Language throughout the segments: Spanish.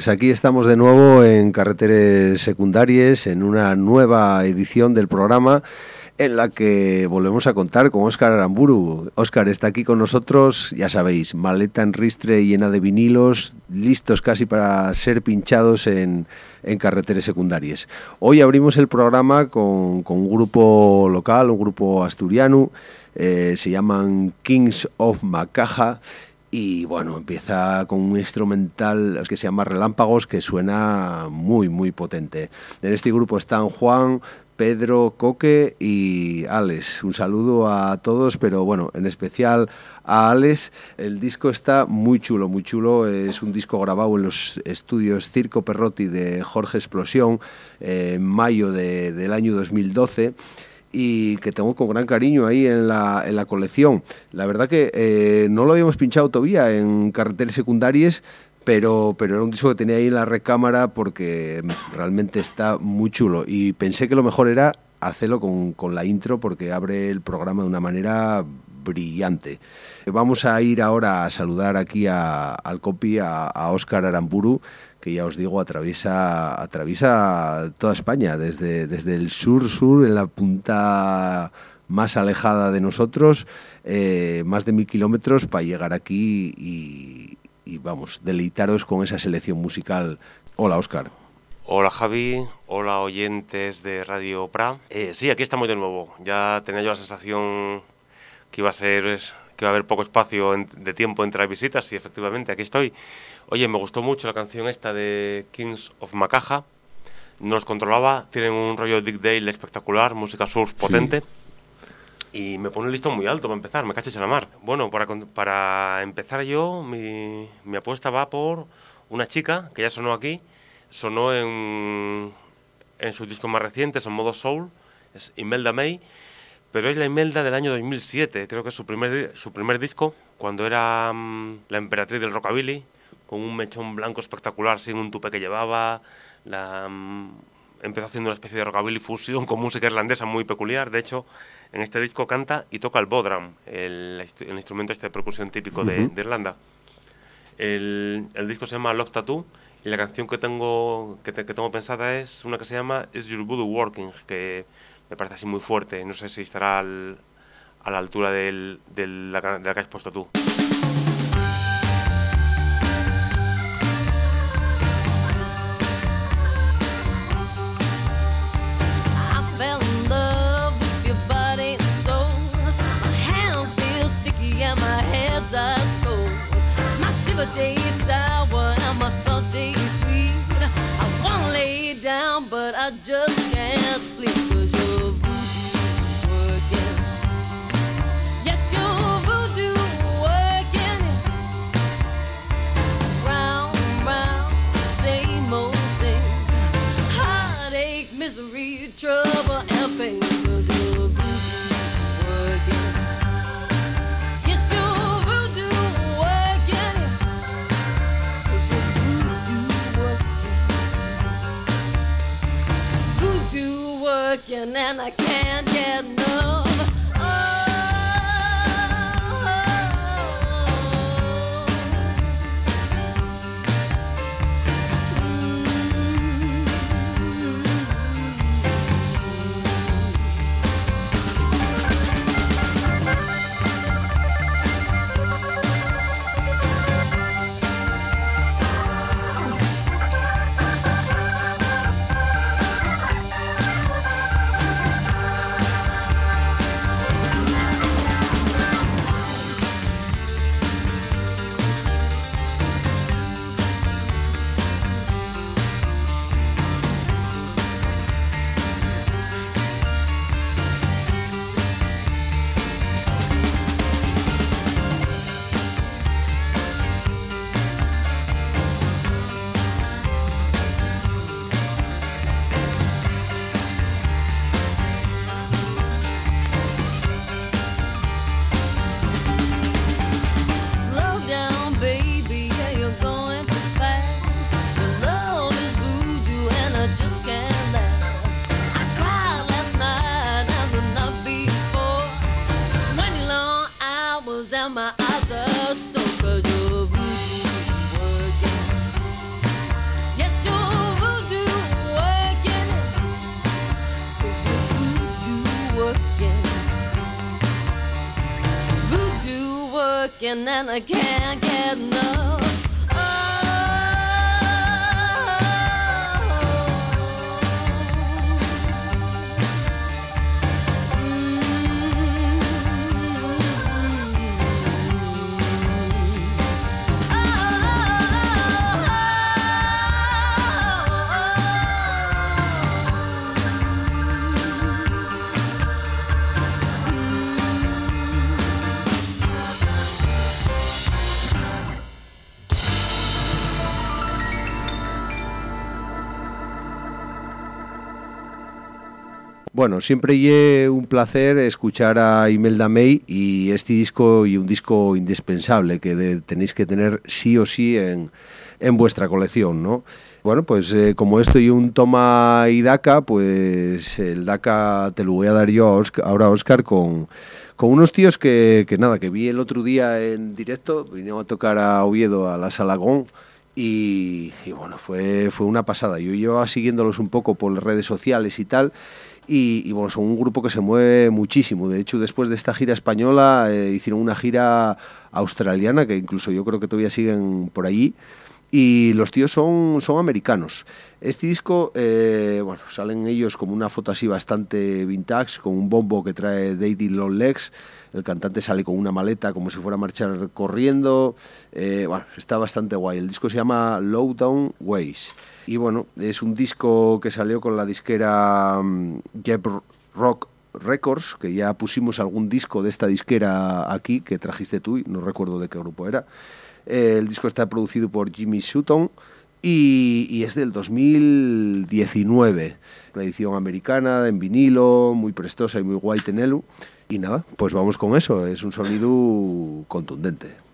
pues aquí estamos de nuevo en Carreteres Secundarias, en una nueva edición del programa en la que volvemos a contar con Óscar Aramburu. Óscar está aquí con nosotros, ya sabéis, maleta en ristre llena de vinilos, listos casi para ser pinchados en, en carreteras secundarias. Hoy abrimos el programa con, con un grupo local, un grupo asturiano, eh, se llaman Kings of Macaja y bueno, empieza con un instrumental que se llama Relámpagos que suena muy muy potente. En este grupo están Juan, Pedro, Coque y Alex. Un saludo a todos, pero bueno, en especial a Alex. El disco está muy chulo, muy chulo. Es un disco grabado en los estudios Circo Perrotti de Jorge Explosión en mayo de, del año 2012 y que tengo con gran cariño ahí en la, en la colección. La verdad que eh, no lo habíamos pinchado todavía en carreteras secundarias, pero, pero era un disco que tenía ahí en la recámara porque realmente está muy chulo y pensé que lo mejor era hacerlo con, con la intro porque abre el programa de una manera brillante. Vamos a ir ahora a saludar aquí a, al copy, a, a Óscar Aramburu, que ya os digo atraviesa, atraviesa toda España, desde, desde el sur-sur, en la punta más alejada de nosotros, eh, más de mil kilómetros para llegar aquí y, vamos, deleitaros con esa selección musical. Hola, Óscar. Hola Javi, hola oyentes de Radio Pra. Eh, sí, aquí estamos de nuevo. Ya tenía yo la sensación que iba a ser que va a haber poco espacio de tiempo entre las visitas y efectivamente aquí estoy. Oye, me gustó mucho la canción esta de Kings of Macaja. No los controlaba, tienen un rollo Dick Dale espectacular, música surf potente. Sí. Y me pone el listón muy alto para empezar, me caches en la mar. Bueno, para, para empezar yo, mi, mi apuesta va por una chica que ya sonó aquí, sonó en, en sus discos más recientes, en modo soul, es Imelda May pero es la Imelda del año 2007, creo que es su primer, su primer disco, cuando era um, la emperatriz del rockabilly, con un mechón blanco espectacular sin un tupe que llevaba, la, um, empezó haciendo una especie de rockabilly fusión con música irlandesa muy peculiar, de hecho, en este disco canta y toca el bodram, el, el instrumento este de percusión típico de, uh -huh. de Irlanda. El, el, disco se llama Love Tattoo y la canción que tengo, que, te, que tengo pensada es una que se llama Is Your Voodoo Working, que me parece así muy fuerte. No sé si estará al, a la altura del, del, de, la, de la que has puesto tú. Just can't sleep. And I can't get enough. working Bueno, siempre es un placer escuchar a Imelda May y este disco y un disco indispensable que tenéis que tener sí o sí en, en vuestra colección, ¿no? Bueno, pues eh, como esto y un toma y DACA, pues el DACA te lo voy a dar yo ahora a Oscar con, con unos tíos que, que nada, que vi el otro día en directo, vinieron a tocar a Oviedo, a la Salagón, y, bueno, fue, fue una pasada. Yo llevaba siguiéndolos un poco por redes sociales y tal, y, y, bueno, son un grupo que se mueve muchísimo. De hecho, después de esta gira española, eh, hicieron una gira australiana, que incluso yo creo que todavía siguen por allí. Y los tíos son, son americanos. Este disco, eh, bueno, salen ellos como una foto así bastante vintage, con un bombo que trae Daddy Long Legs. El cantante sale con una maleta como si fuera a marchar corriendo. Eh, bueno, está bastante guay. El disco se llama Low Down Ways. Y bueno, es un disco que salió con la disquera mm, Jeb Rock Records, que ya pusimos algún disco de esta disquera aquí, que trajiste tú, y no recuerdo de qué grupo era. Eh, el disco está producido por Jimmy Sutton y, es del 2019. La edición americana, en vinilo, muy prestosa y muy guay tenelu. Y nada, pues vamos con eso, es un sonido contundente.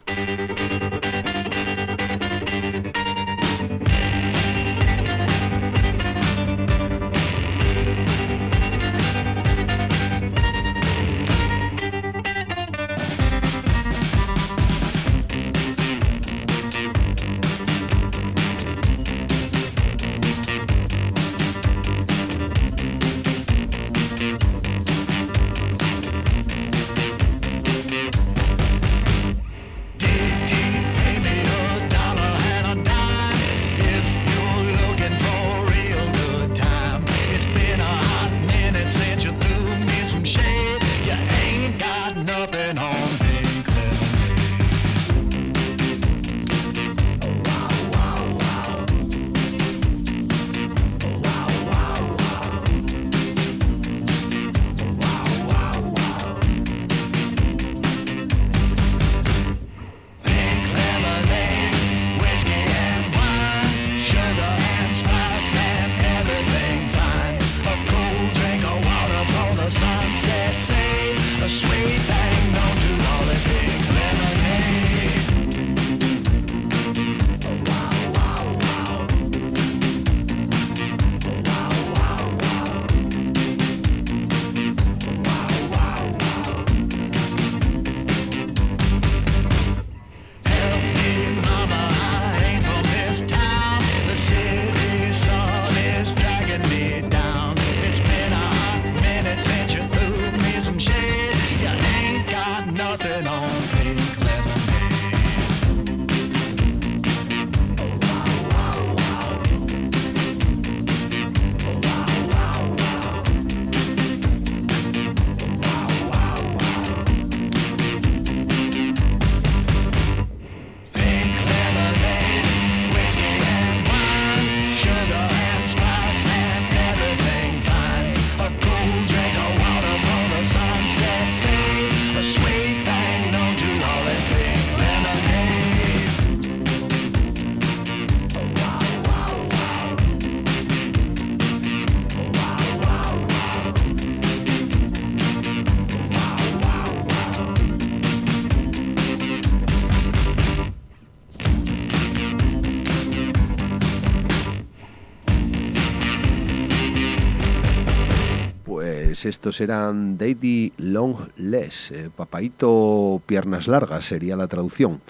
Estos eran Daddy Long Legs, eh, papaito piernas largas sería la traducción.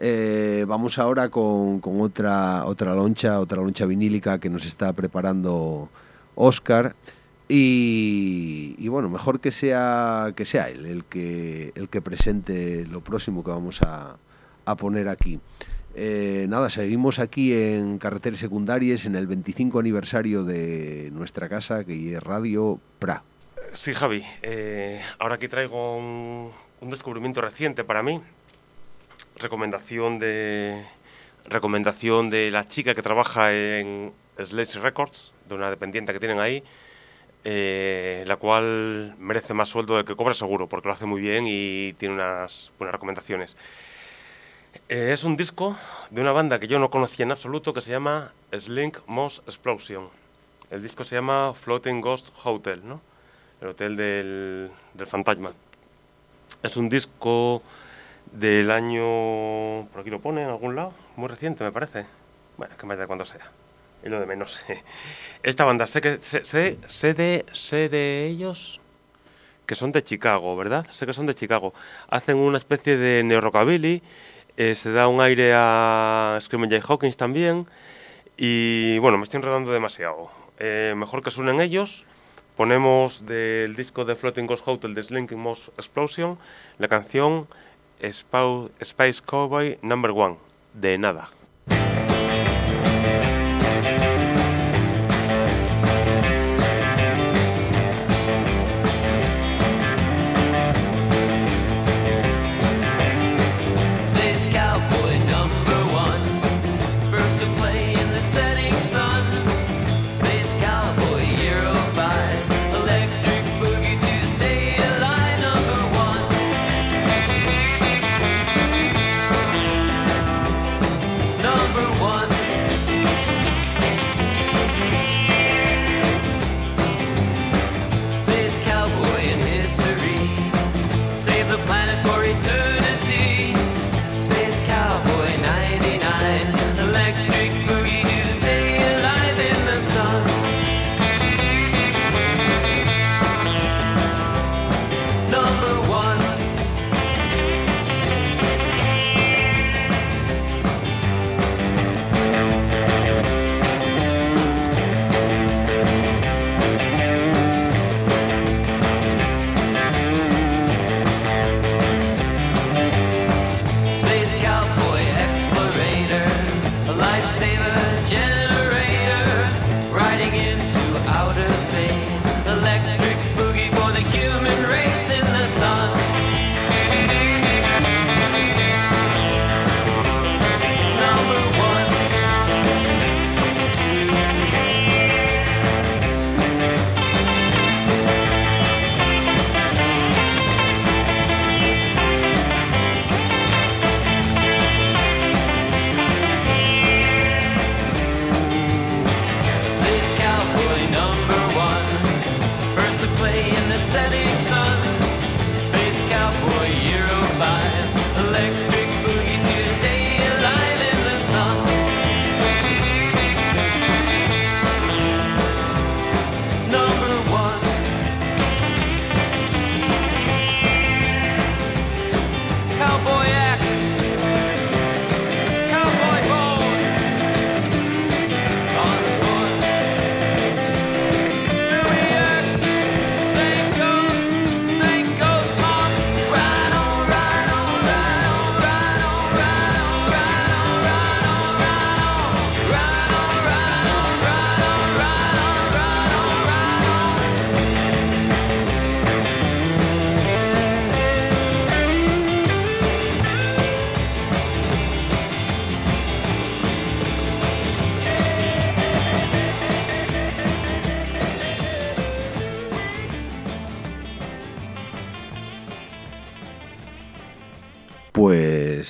Eh, vamos ahora con, otra, otra loncha, otra loncha vinílica que nos está preparando Oscar. Y bueno, mejor que sea que sea él el que el que presente lo próximo que vamos a, a poner aquí. Eh, nada, seguimos aquí en Carreteras Secundarias en el 25 aniversario de nuestra casa, que es Radio Pra. Sí, Javi. Eh, ahora aquí traigo un, un descubrimiento reciente para mí. Recomendación de recomendación de la chica que trabaja en Sledge Records, de una dependiente que tienen ahí, eh, la cual merece más sueldo del que cobra seguro, porque lo hace muy bien y tiene unas buenas recomendaciones. Eh, es un disco de una banda que yo no conocía en absoluto que se llama Slink Moss Explosion. El disco se llama Floating Ghost Hotel, ¿no? El hotel del, del fantasma. Es un disco del año, por aquí lo pone en algún lado, muy reciente me parece. Bueno, que me da cuando sea. Y lo de menos. Esta banda, sé que sé, sé de, sé de ellos que son de Chicago, ¿verdad? Sé que son de Chicago. Hacen una especie de neo-rockabilly, eh, se da un aire a Screaming Jay Hawkins también. Y bueno, me estoy enredando demasiado. Eh, mejor que suenen ellos. Ponemos del disco de Floating Ghost Hotel de Slinking Moss Explosion la canción Space Cowboy Number One, de nada.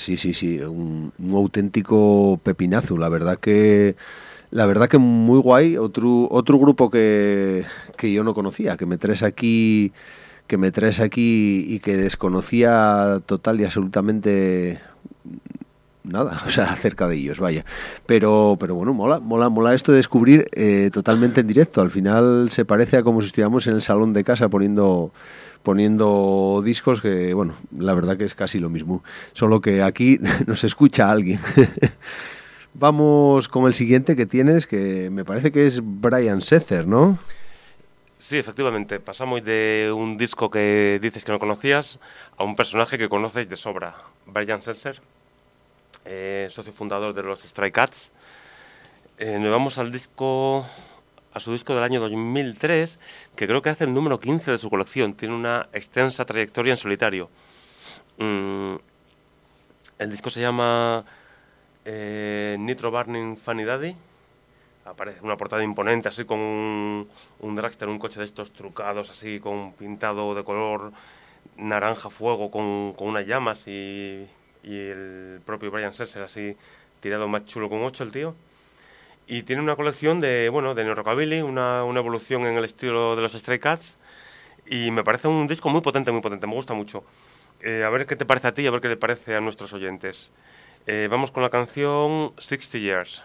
Sí, sí, sí, un, auténtico pepinazo, la verdad que la verdad que muy guay, otro otro grupo que, que yo no conocía, que me traes aquí que me traes aquí y que desconocía total y absolutamente nada, o sea, acerca de ellos, vaya. Pero, pero bueno, mola, mola, mola esto de descubrir eh, totalmente en directo. Al final se parece a como si estuviéramos en el salón de casa poniendo poniendo discos que, bueno, la verdad que es casi lo mismo. Solo que aquí nos escucha alguien. Vamos con el siguiente que tienes, que me parece que es Brian Setzer, ¿no? Sí, efectivamente. Pasamos de un disco que dices que no conocías a un personaje que conoces de sobra. Brian Seltzer, eh, socio fundador de los Stray Cats. Eh, nos vamos al disco, a su disco del año 2003, que creo que hace el número 15 de su colección. Tiene una extensa trayectoria en solitario. Mm, el disco se llama eh, Nitro Burning Funny Daddy. Aparece una portada imponente, así con un, un dragster, un coche de estos trucados, así con pintado de color naranja fuego con, con unas llamas y, el propio Brian Setzer así tirado más chulo con 8 el tío. Y tiene una colección de, bueno, de rockabilly, una, una evolución en el estilo de los Stray Cats. Y me parece un disco muy potente, muy potente, me gusta mucho. Eh, a ver qué te parece a ti, a ver qué le parece a nuestros oyentes. Eh, vamos con la canción 60 Years.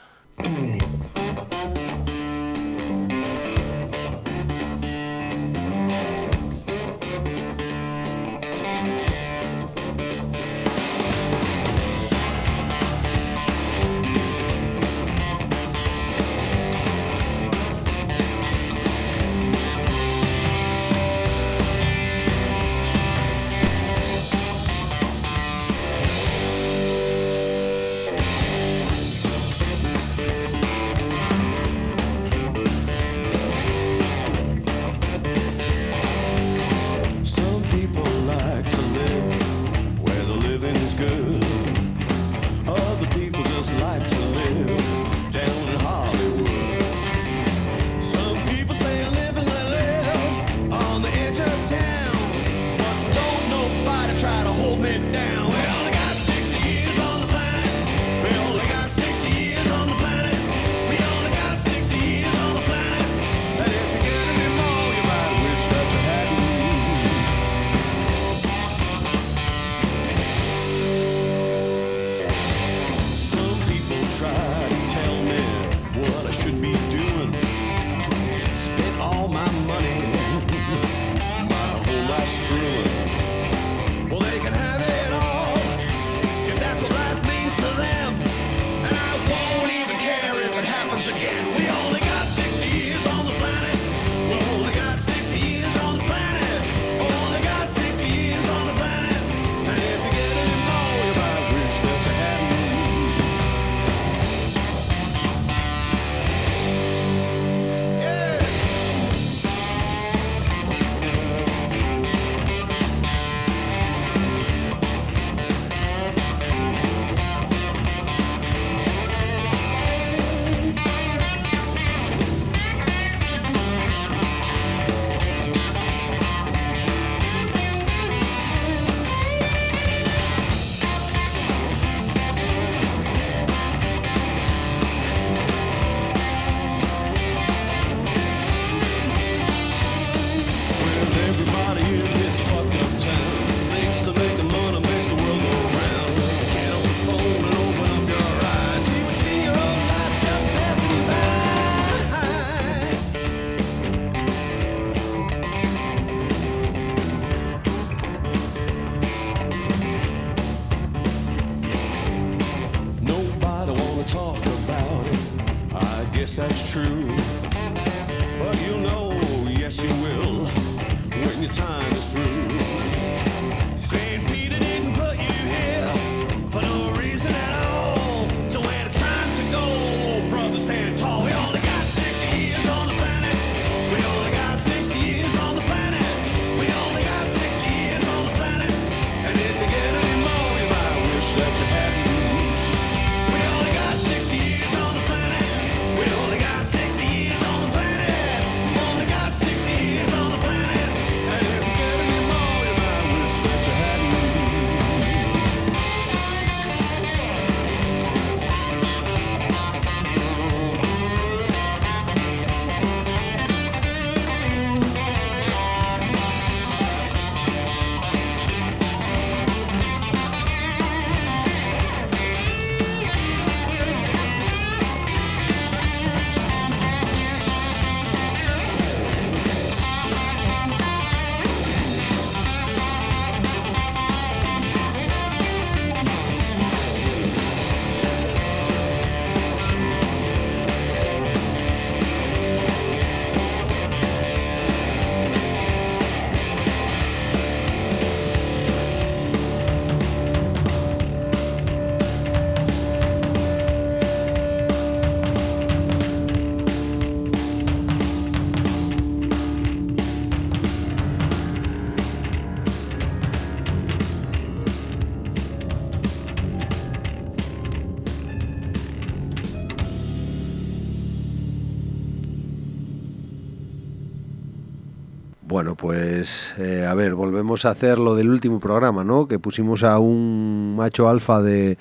Bueno, pues eh, a ver, volvemos a hacer lo del último programa, ¿no? Que pusimos a un macho alfa de,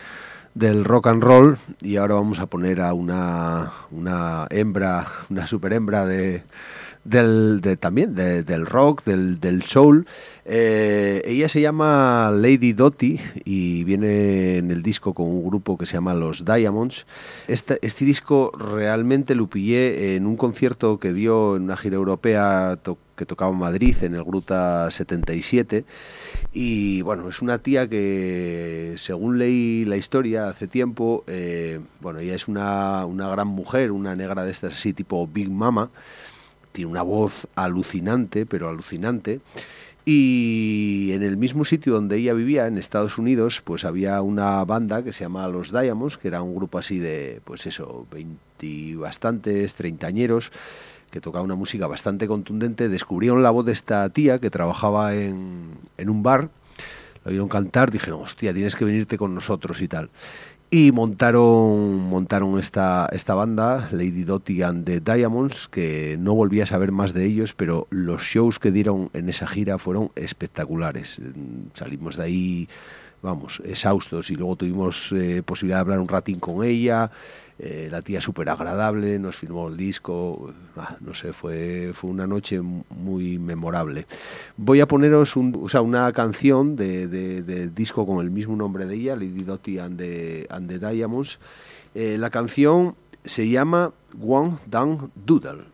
del rock and roll y ahora vamos a poner a una, una hembra, una super hembra de, del, de, también de- del rock, del, del soul. Eh, ella se llama Lady Dottie y viene en el disco con un grupo que se llama Los Diamonds. Este, este disco realmente lo pillé en un concierto que dio en una gira europea que tocaba en Madrid en el Gruta 77 y bueno, es una tía que según leí la historia hace tiempo, eh, bueno, ella es una, una gran mujer, una negra de estas así tipo Big Mama, tiene una voz alucinante, pero alucinante. Y en el mismo sitio donde ella vivía, en Estados Unidos, pues había una banda que se llama Los Diamonds, que era un grupo así de, pues eso, 20 y bastantes, treintañeros, que tocaba una música bastante contundente. Descubrieron la voz de esta tía que trabajaba en, en un bar, la vieron cantar, dijeron, hostia, tienes que venirte con nosotros y tal. Y montaron, montaron esta, esta banda, Lady Dottie and the Diamonds, que no volví a saber más de ellos, pero los shows que dieron en esa gira fueron espectaculares. Salimos de ahí, vamos, exhaustos y luego tuvimos eh, posibilidad de hablar un ratín con ella. eh, la tía súper agradable, nos filmó el disco, ah, no sé, fue, fue una noche muy memorable. Voy a poneros o sea, una canción de, de- disco con el mismo nombre de ella, Lady Dottie and the, and the Diamonds. Eh, la canción se llama One Down Doodle.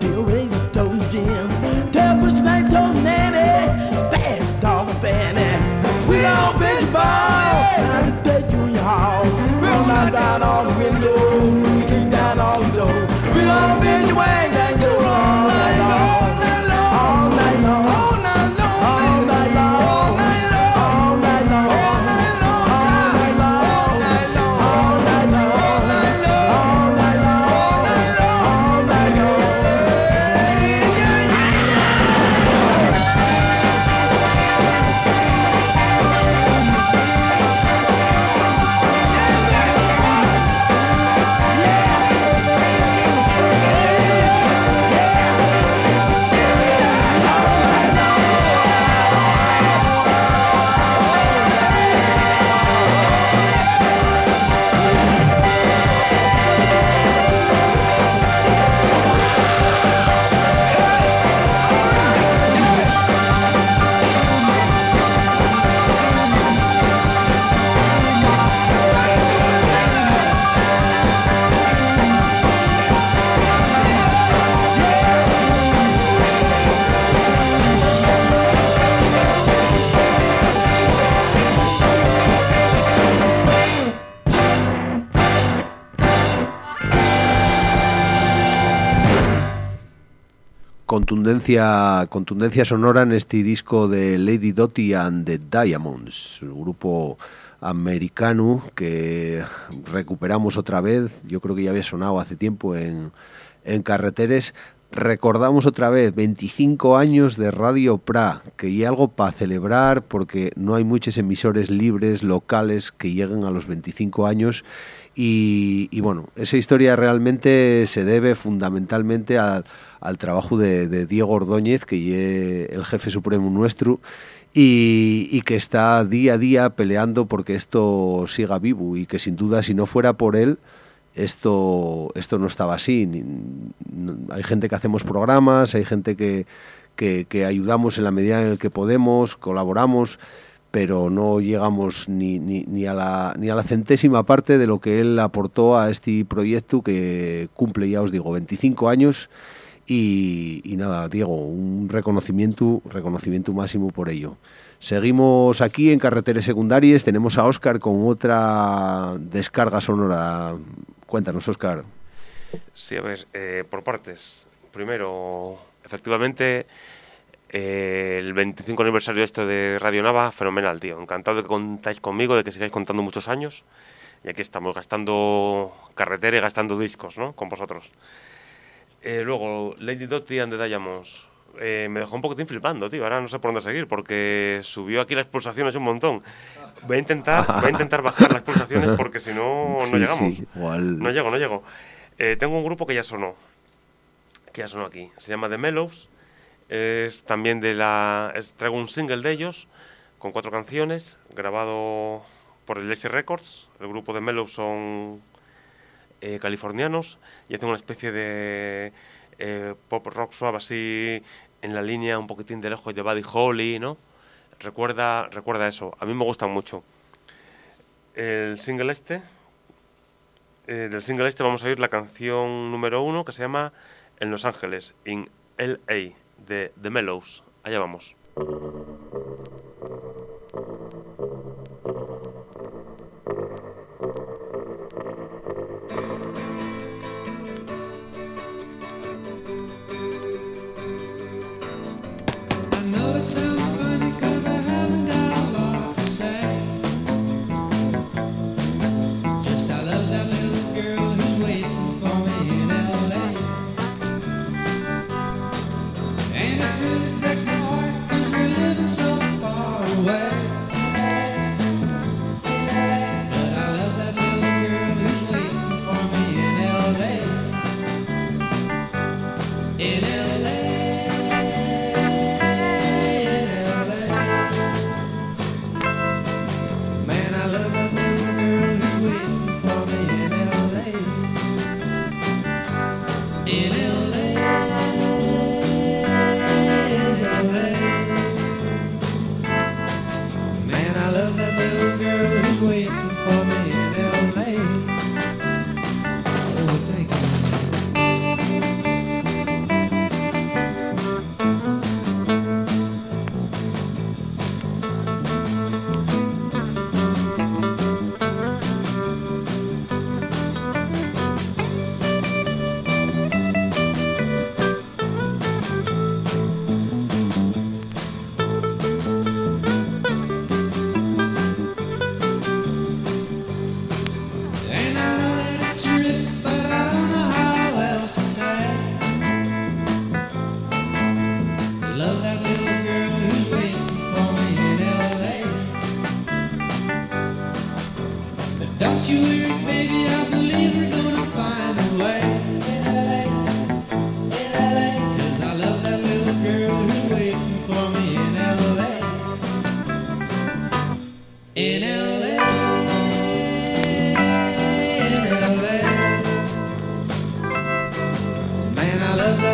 Your rays don't dim. Contundencia contundencia sonora en este disco de Lady Dottie and the Diamonds, un grupo americano que recuperamos otra vez, yo creo que ya había sonado hace tiempo en, en carreteres. Recordamos otra vez 25 años de Radio Pra, que hay algo para celebrar porque no hay muchos emisores libres locales que lleguen a los 25 años y, y bueno, esa historia realmente se debe fundamentalmente al, al trabajo de, de Diego Ordóñez, que es el jefe supremo nuestro y, y, que está día a día peleando porque esto siga vivo y que sin duda si no fuera por él esto, esto no estaba así. Ni, no, hay gente que hacemos programas, hay gente que, que, que, ayudamos en la medida en la que podemos, colaboramos, pero no llegamos ni, ni, ni, a la, ni a la centésima parte de lo que él aportó a este proyecto que cumple, ya os digo, 25 años. Y, y, nada, Diego, un reconocimiento, reconocimiento máximo por ello. Seguimos aquí en Carreteras Secundarias, tenemos a Óscar con otra descarga sonora. Cuéntanos, Óscar. Sí, a ver, eh, por partes. Primero, efectivamente, eh, el 25 aniversario esto de Radio Nava, fenomenal, tío. Encantado de que contáis conmigo, de que sigáis contando muchos años. Y aquí estamos gastando carretera y gastando discos, ¿no? Con vosotros. Eh, luego, Lady Dottie and the Diamonds. Eh, me dejó un poquitín flipando, tío. Ahora no sé por dónde seguir, porque subió aquí las pulsaciones un montón. Voy a intentar, voy a intentar bajar las pulsaciones porque si no, no Sí, llegamos. sí. No llego, no llego. Eh, tengo un grupo que ya sonó. Que ya sonó aquí. Se llama The Mellows. Es también de la. es- traigo un single de ellos con cuatro canciones, grabado por el Records. El grupo de Mellows son eh, californianos y hacen una especie de eh, pop rock suave así en la línea un poquitín de lejos de Buddy Holly, ¿no? Recuerda, recuerda eso. A mí me gustan mucho. El single este, eh, del single este vamos a oír la canción número uno que se llama En Los Ángeles, in LA, de The Mellows. Allá vamos.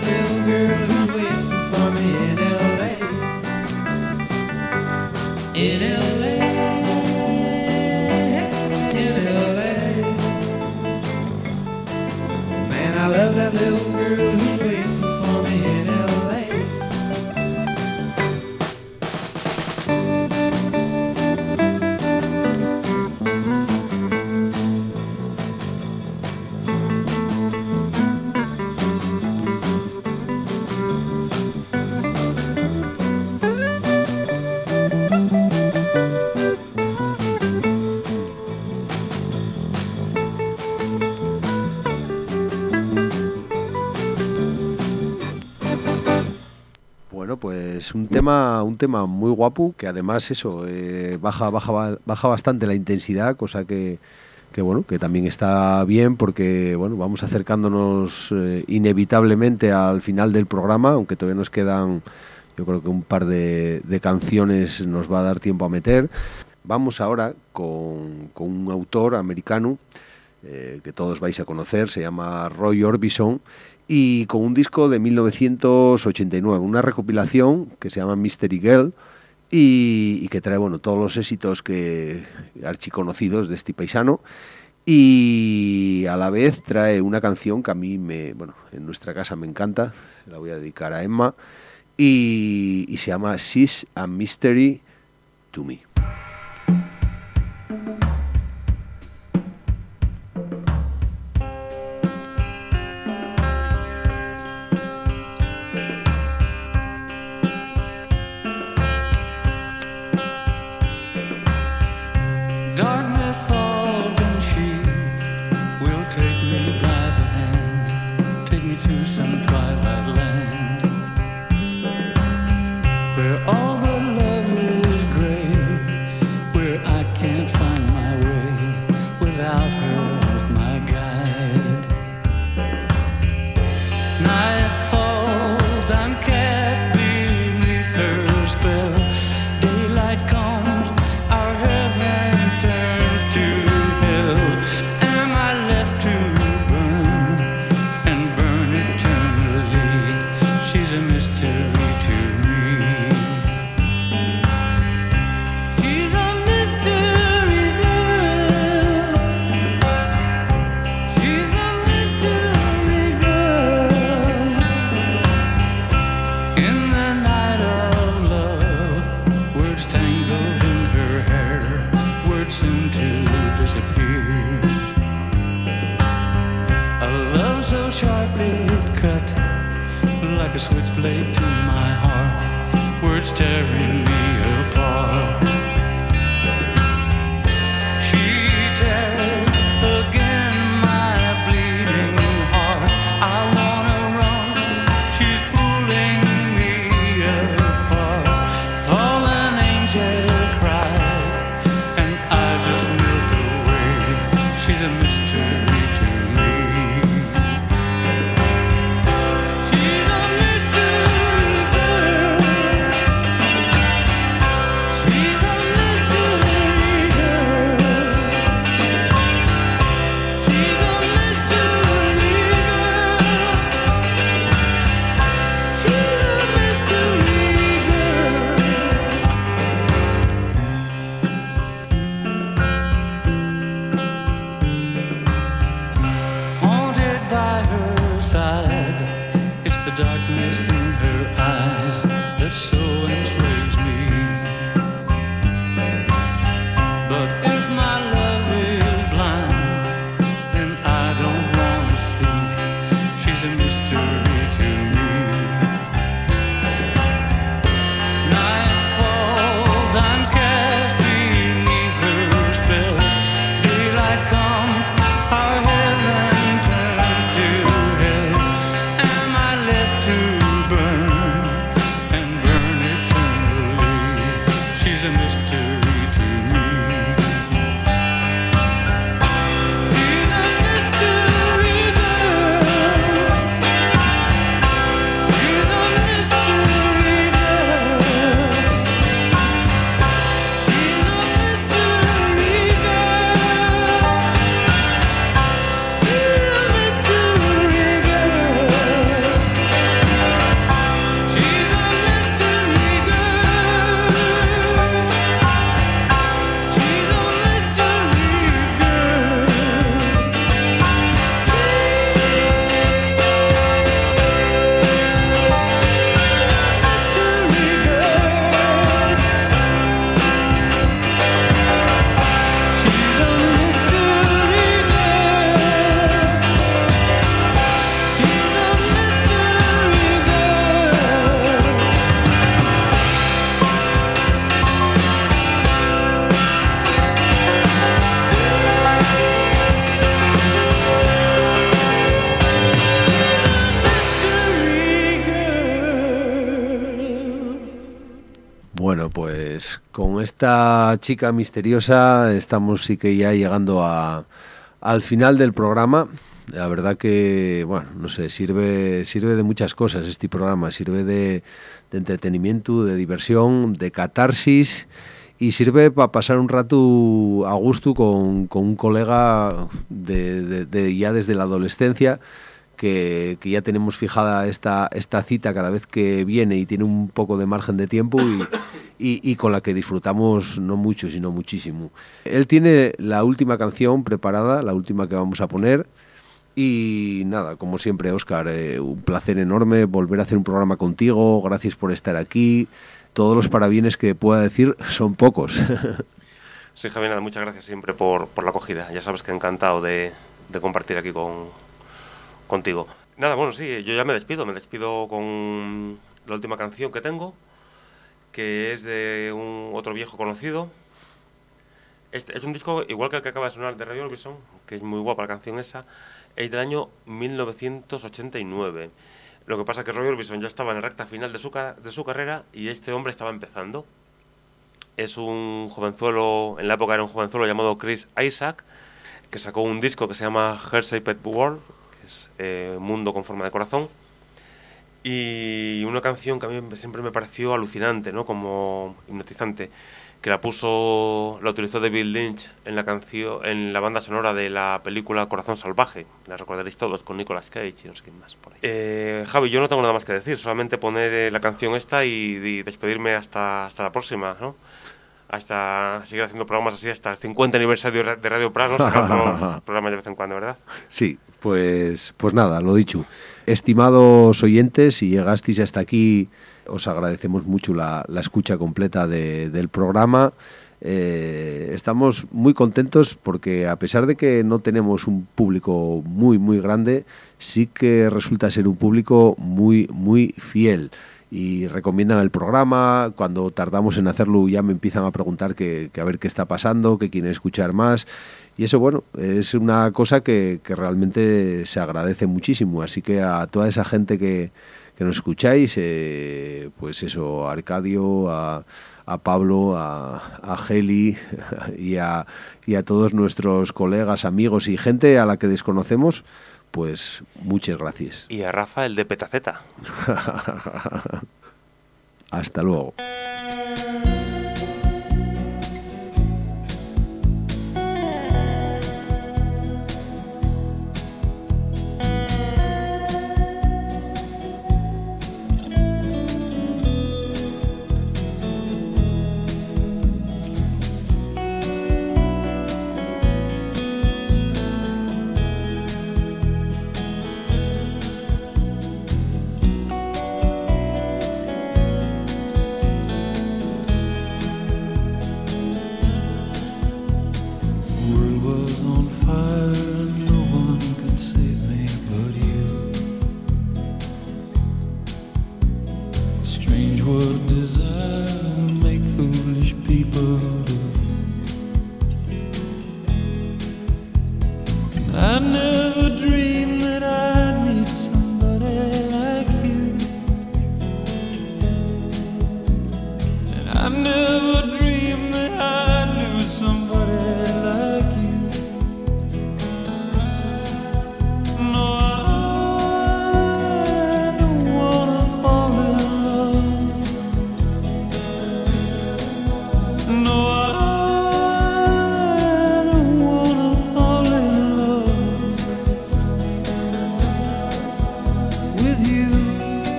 That little girl who's waiting for me in LA. In LA. In LA. Man, I love that little un tema muy guapo que además eso eh, baja, baja, baja bastante la intensidad, cosa que, bueno, que también está bien porque bueno, vamos acercándonos eh, inevitablemente al final del programa, aunque todavía nos quedan, yo creo que un par de, canciones nos va a dar tiempo a meter. Vamos ahora con, con un autor americano eh, que todos vais a conocer, se llama Roy Orbison y con un disco de 1989, una recopilación que se llama Mystery Girl y, que trae bueno, todos los éxitos que archiconocidos de este paisano y a la vez trae una canción que a mí me, bueno, en nuestra casa me encanta, la voy a dedicar a Emma y, y se llama She's a Mystery to Me. Sharp it cut like a switchblade to my heart, words tearing me chica misteriosa estamos sí que ya llegando a, al final del programa. La verdad que, bueno, no sé, sirve, sirve de muchas cosas este programa. Sirve de, de entretenimiento, de diversión, de catarsis y sirve para pasar un rato a gusto con, con un colega de, de- de ya desde la adolescencia que, que ya tenemos fijada esta, esta cita cada vez que viene y tiene un poco de margen de tiempo y, y- y con la que disfrutamos no mucho, sino muchísimo. Él tiene la última canción preparada, la última que vamos a poner. Y nada, como siempre, Oscar, eh, un placer enorme volver a hacer un programa contigo. Gracias por estar aquí. Todos los parabienes que pueda decir son pocos. Sí, Javier, muchas gracias siempre por, por la acogida. Ya sabes que encantado de, de compartir aquí con, contigo. Nada, bueno, sí, yo ya me despido. Me despido con la última canción que tengo, que es de un otro viejo conocido. Este es un disco igual que el que acaba de sonar de Radio Orbison, que es muy guapa la canción esa. Es del año 1989. Lo que pasa es que Roy Orbison ya estaba en la recta final de su, de su carrera y este hombre estaba empezando es un jovenzuelo, en la época era un jovenzuelo llamado Chris Isaac, que sacó un disco que se llama Her Shaped World, es eh, Mundo con forma de corazón, y una canción que a mí siempre me pareció alucinante, ¿no? Como hipnotizante, que la puso, la utilizó David Lynch en la canción, en la banda sonora de la película Corazón Salvaje, la recordaréis todos, con Nicolas Cage y no sé quién más por ahí. Eh, Javi, yo no tengo nada más que decir, solamente poner eh, la canción esta y, y despedirme hasta, hasta la próxima, ¿no? Hasta seguir haciendo programas así hasta el 50 aniversario de Radio Prado, sacamos programas de vez en cuando, ¿verdad? Sí, pues, pues nada, lo dicho. Estimados oyentes, si llegasteis hasta aquí, os agradecemos mucho la, la escucha completa de- del programa. Eh, estamos muy contentos porque a pesar de que no tenemos un público muy, muy grande, sí que resulta ser un público muy, muy fiel y recomiendan el programa. Cuando tardamos en hacerlo ya me empiezan a preguntar que, a ver qué está pasando, que quieren escuchar más. Y eso, bueno, es una cosa que, que realmente se agradece muchísimo. Así que a toda esa gente que, que nos escucháis, eh, pues eso, a Arcadio, a, a Pablo, a, a Geli y a, y a todos nuestros colegas, amigos y gente a la que desconocemos, pues muchas gracias. Y a Rafa, el de Petaceta. Hasta luego.